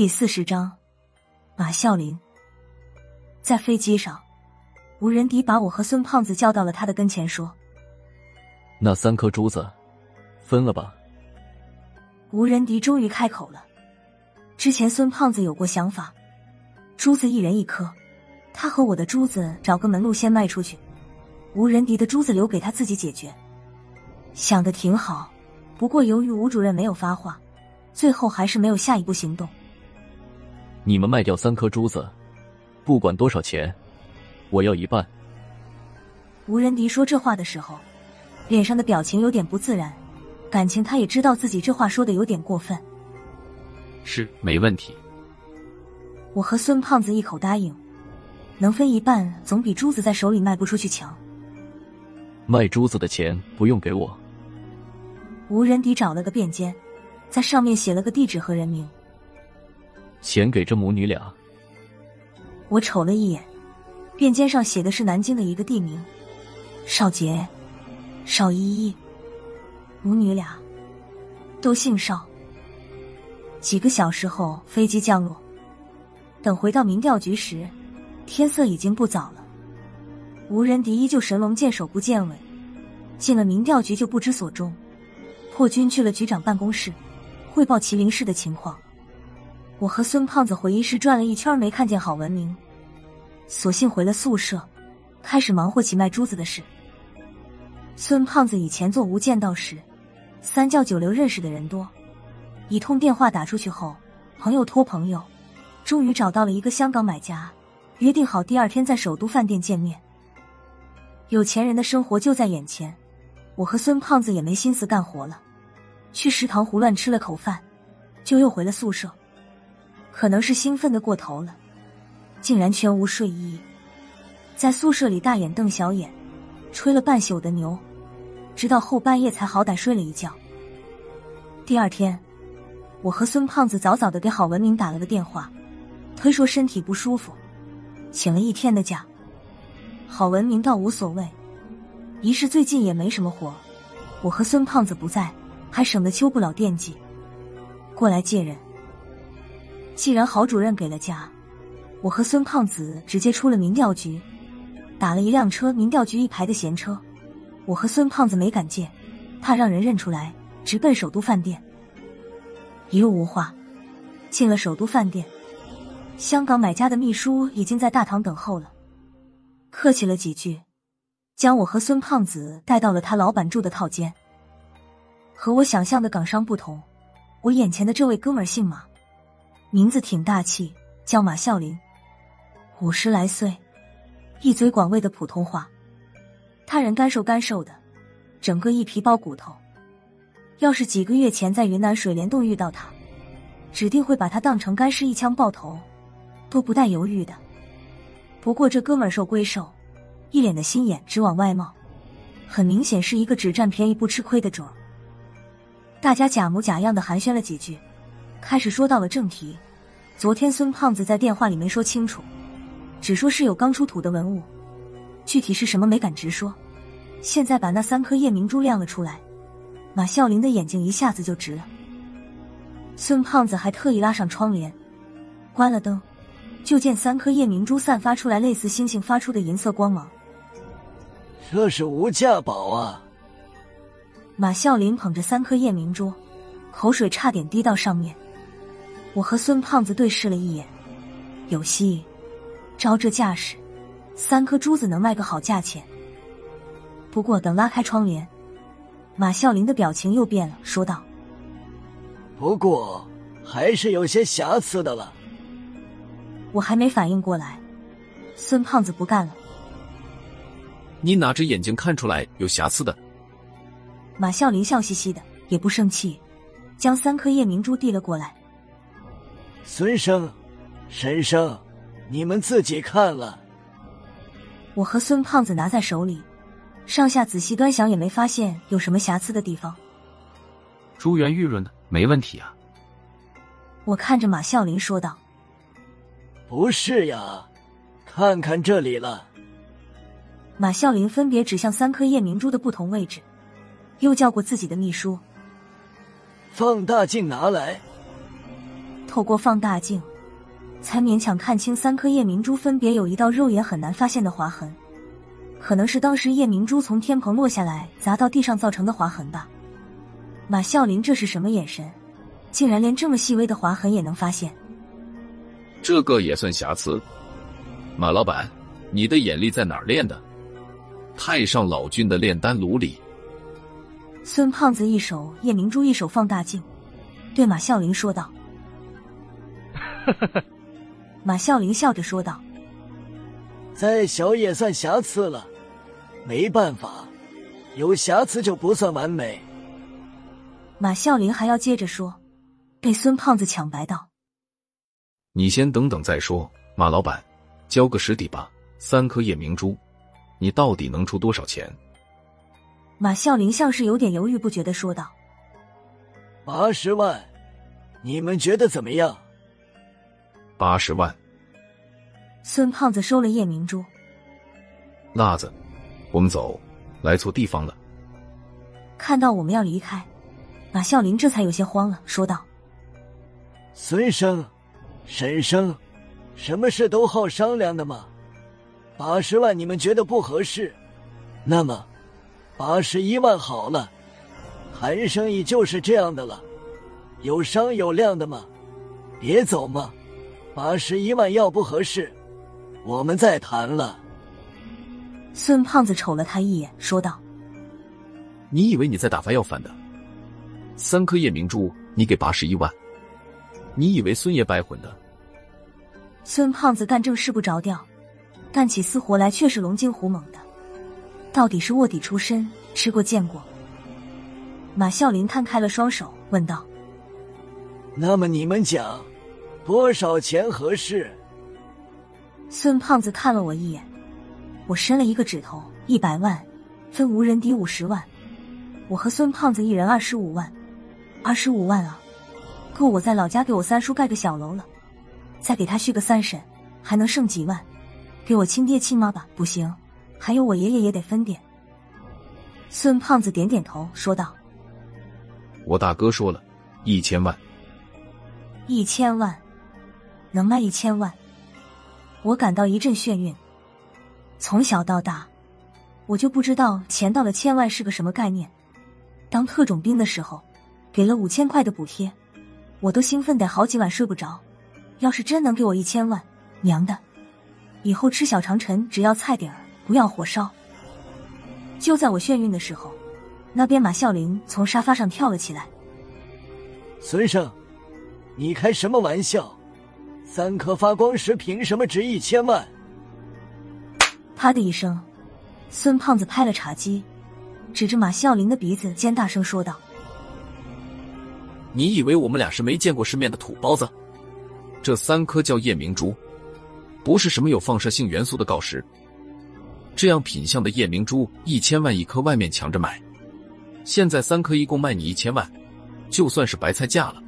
第四十章，马啸林在飞机上，吴仁迪把我和孙胖子叫到了他的跟前，说：“那三颗珠子分了吧。”吴仁迪终于开口了。之前孙胖子有过想法，珠子一人一颗，他和我的珠子找个门路先卖出去，吴仁迪的珠子留给他自己解决。想的挺好，不过由于吴主任没有发话，最后还是没有下一步行动。你们卖掉三颗珠子，不管多少钱，我要一半。吴仁迪说这话的时候，脸上的表情有点不自然，感情他也知道自己这话说的有点过分。是，没问题。我和孙胖子一口答应，能分一半总比珠子在手里卖不出去强。卖珠子的钱不用给我。吴仁迪找了个便笺，在上面写了个地址和人名。钱给这母女俩。我瞅了一眼，便笺上写的是南京的一个地名，邵杰、邵依依，母女俩都姓邵。几个小时后，飞机降落。等回到民调局时，天色已经不早了。吴仁迪依旧神龙见首不见尾，进了民调局就不知所终。破军去了局长办公室，汇报麒麟市的情况。我和孙胖子回忆室转了一圈，没看见郝文明，索性回了宿舍，开始忙活起卖珠子的事。孙胖子以前做无间道时，三教九流认识的人多，一通电话打出去后，朋友托朋友，终于找到了一个香港买家，约定好第二天在首都饭店见面。有钱人的生活就在眼前，我和孙胖子也没心思干活了，去食堂胡乱吃了口饭，就又回了宿舍。可能是兴奋的过头了，竟然全无睡意，在宿舍里大眼瞪小眼，吹了半宿的牛，直到后半夜才好歹睡了一觉。第二天，我和孙胖子早早的给郝文明打了个电话，推说身体不舒服，请了一天的假。郝文明倒无所谓，一是最近也没什么活，我和孙胖子不在，还省得邱不老惦记，过来借人。既然郝主任给了假，我和孙胖子直接出了民调局，打了一辆车，民调局一排的闲车。我和孙胖子没敢借，怕让人认出来，直奔首都饭店。一路无话，进了首都饭店，香港买家的秘书已经在大堂等候了，客气了几句，将我和孙胖子带到了他老板住的套间。和我想象的港商不同，我眼前的这位哥们儿姓马。名字挺大气，叫马啸林，五十来岁，一嘴广味的普通话。他人干瘦干瘦的，整个一皮包骨头。要是几个月前在云南水帘洞遇到他，指定会把他当成干尸一枪爆头，都不带犹豫的。不过这哥们瘦归瘦，一脸的心眼直往外冒，很明显是一个只占便宜不吃亏的主。大家假模假样的寒暄了几句。开始说到了正题，昨天孙胖子在电话里没说清楚，只说是有刚出土的文物，具体是什么没敢直说。现在把那三颗夜明珠亮了出来，马啸林的眼睛一下子就直了。孙胖子还特意拉上窗帘，关了灯，就见三颗夜明珠散发出来类似星星发出的银色光芒。这是无价宝啊！马啸林捧着三颗夜明珠，口水差点滴到上面。我和孙胖子对视了一眼，有戏。照这架势，三颗珠子能卖个好价钱。不过等拉开窗帘，马啸林的表情又变了，说道：“不过还是有些瑕疵的了。”我还没反应过来，孙胖子不干了：“你哪只眼睛看出来有瑕疵的？”马啸林笑嘻嘻的，也不生气，将三颗夜明珠递了过来。孙生、沈生，你们自己看了。我和孙胖子拿在手里，上下仔细端详，也没发现有什么瑕疵的地方。珠圆玉润的，没问题啊。我看着马啸林说道：“不是呀，看看这里了。”马啸林分别指向三颗夜明珠的不同位置，又叫过自己的秘书：“放大镜拿来。”透过放大镜，才勉强看清三颗夜明珠分别有一道肉眼很难发现的划痕，可能是当时夜明珠从天棚落下来砸到地上造成的划痕吧。马啸林这是什么眼神？竟然连这么细微的划痕也能发现？这个也算瑕疵。马老板，你的眼力在哪儿练的？太上老君的炼丹炉里。孙胖子一手夜明珠，一手放大镜，对马啸林说道。马啸林笑着说道：“再小也算瑕疵了，没办法，有瑕疵就不算完美。”马啸林还要接着说，被孙胖子抢白道：“你先等等再说，马老板，交个实底吧。三颗夜明珠，你到底能出多少钱？”马啸林像是有点犹豫不决的说道：“八十万，你们觉得怎么样？”八十万。孙胖子收了夜明珠。辣子，我们走，来错地方了。看到我们要离开，马啸林这才有些慌了，说道：“孙生，沈生，什么事都好商量的嘛。八十万你们觉得不合适，那么八十一万好了。谈生意就是这样的了，有商有量的嘛。别走嘛。”八十一万要不合适，我们再谈了。孙胖子瞅了他一眼，说道：“你以为你在打发要饭的？三颗夜明珠，你给八十一万？你以为孙爷白混的？”孙胖子干正事不着调，干起私活来却是龙精虎猛的，到底是卧底出身，吃过见过。马啸林摊开了双手，问道：“那么你们讲？”多少钱合适？孙胖子看了我一眼，我伸了一个指头，一百万，分无人抵五十万，我和孙胖子一人二十五万，二十五万啊，够我在老家给我三叔盖个小楼了，再给他续个三婶，还能剩几万？给我亲爹亲妈吧，不行，还有我爷爷也得分点。孙胖子点点头，说道：“我大哥说了，一千万，一千万。”能卖一千万，我感到一阵眩晕。从小到大，我就不知道钱到了千万是个什么概念。当特种兵的时候，给了五千块的补贴，我都兴奋得好几晚睡不着。要是真能给我一千万，娘的，以后吃小长城只要菜点儿，不要火烧。就在我眩晕的时候，那边马啸林从沙发上跳了起来。孙生，你开什么玩笑？三颗发光石凭什么值一千万？啪的一声，孙胖子拍了茶几，指着马啸林的鼻子尖大声说道：“你以为我们俩是没见过世面的土包子？这三颗叫夜明珠，不是什么有放射性元素的锆石。这样品相的夜明珠一千万一颗，外面抢着买。现在三颗一共卖你一千万，就算是白菜价了，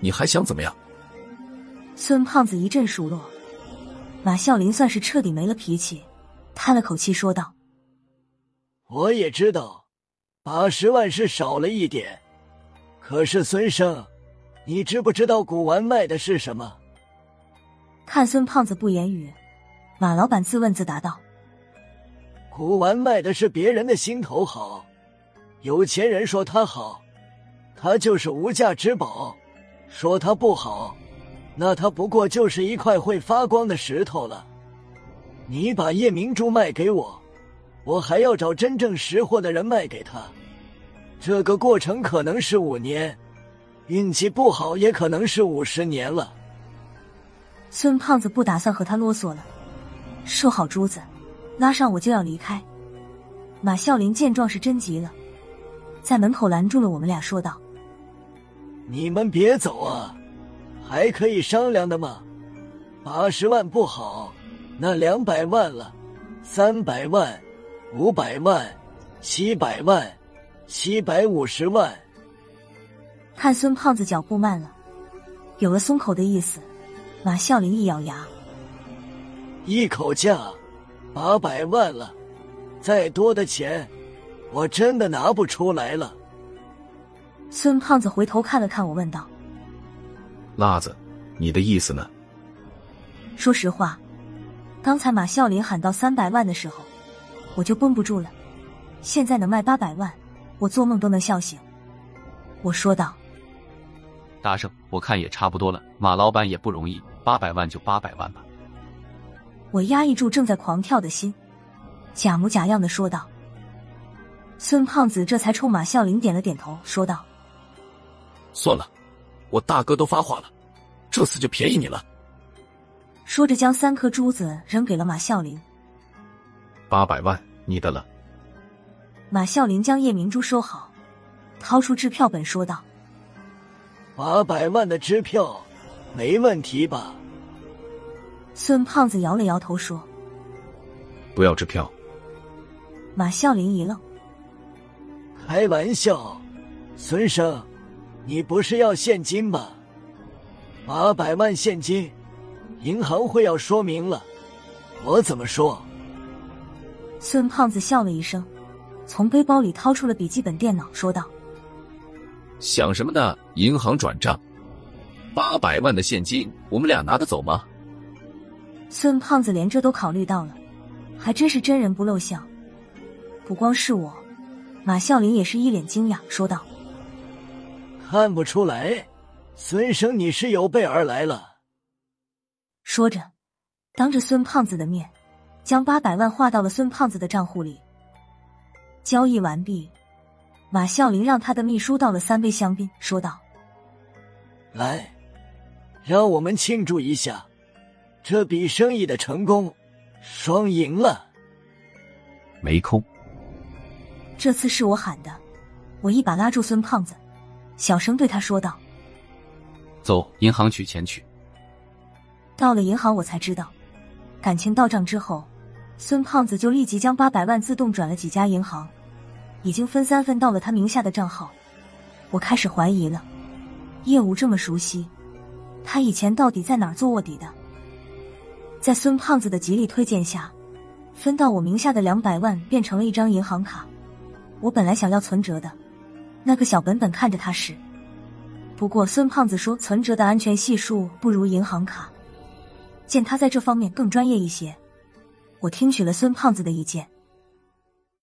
你还想怎么样？”孙胖子一阵数落，马啸林算是彻底没了脾气，叹了口气说道：“我也知道，八十万是少了一点，可是孙生，你知不知道古玩卖的是什么？”看孙胖子不言语，马老板自问自答道：“古玩卖的是别人的心头好，有钱人说它好，它就是无价之宝；说它不好。”那它不过就是一块会发光的石头了。你把夜明珠卖给我，我还要找真正识货的人卖给他。这个过程可能是五年，运气不好也可能是五十年了。孙胖子不打算和他啰嗦了，收好珠子，拉上我就要离开。马啸林见状是真急了，在门口拦住了我们俩，说道：“你们别走啊！”还可以商量的吗？八十万不好，那两百万了，三百万，五百万，七百万，七百五十万。看孙胖子脚步慢了，有了松口的意思。马啸林一咬牙，一口价八百万了，再多的钱，我真的拿不出来了。孙胖子回头看了看我，问道。辣子，你的意思呢？说实话，刚才马啸林喊到三百万的时候，我就绷不住了。现在能卖八百万，我做梦都能笑醒。我说道：“大圣，我看也差不多了。马老板也不容易，八百万就八百万吧。”我压抑住正在狂跳的心，假模假样的说道。孙胖子这才冲马啸林点了点头，说道：“算了，我大哥都发话了，这次就便宜你了。”说着，将三颗珠子扔给了马啸林。八百万，你的了。马啸林将夜明珠收好，掏出支票本，说道：“八百万的支票，没问题吧？”孙胖子摇了摇头，说：“不要支票。”马啸林一愣：“开玩笑，孙生，你不是要现金吗？八百万现金。”银行会要说明了，我怎么说？孙胖子笑了一声，从背包里掏出了笔记本电脑，说道：“想什么呢？银行转账，八百万的现金，我们俩拿得走吗？”孙胖子连这都考虑到了，还真是真人不露相。不光是我，马啸林也是一脸惊讶，说道：“看不出来，孙生你是有备而来了。”说着，当着孙胖子的面，将八百万划到了孙胖子的账户里。交易完毕，马啸林让他的秘书倒了三杯香槟，说道：“来，让我们庆祝一下这笔生意的成功，双赢了。”没空。这次是我喊的，我一把拉住孙胖子，小声对他说道：“走，银行取钱去。”到了银行，我才知道，感情到账之后，孙胖子就立即将八百万自动转了几家银行，已经分三份到了他名下的账号。我开始怀疑了，业务这么熟悉，他以前到底在哪儿做卧底的？在孙胖子的极力推荐下，分到我名下的两百万变成了一张银行卡。我本来想要存折的，那个小本本看着他时，不过孙胖子说存折的安全系数不如银行卡。见他在这方面更专业一些，我听取了孙胖子的意见。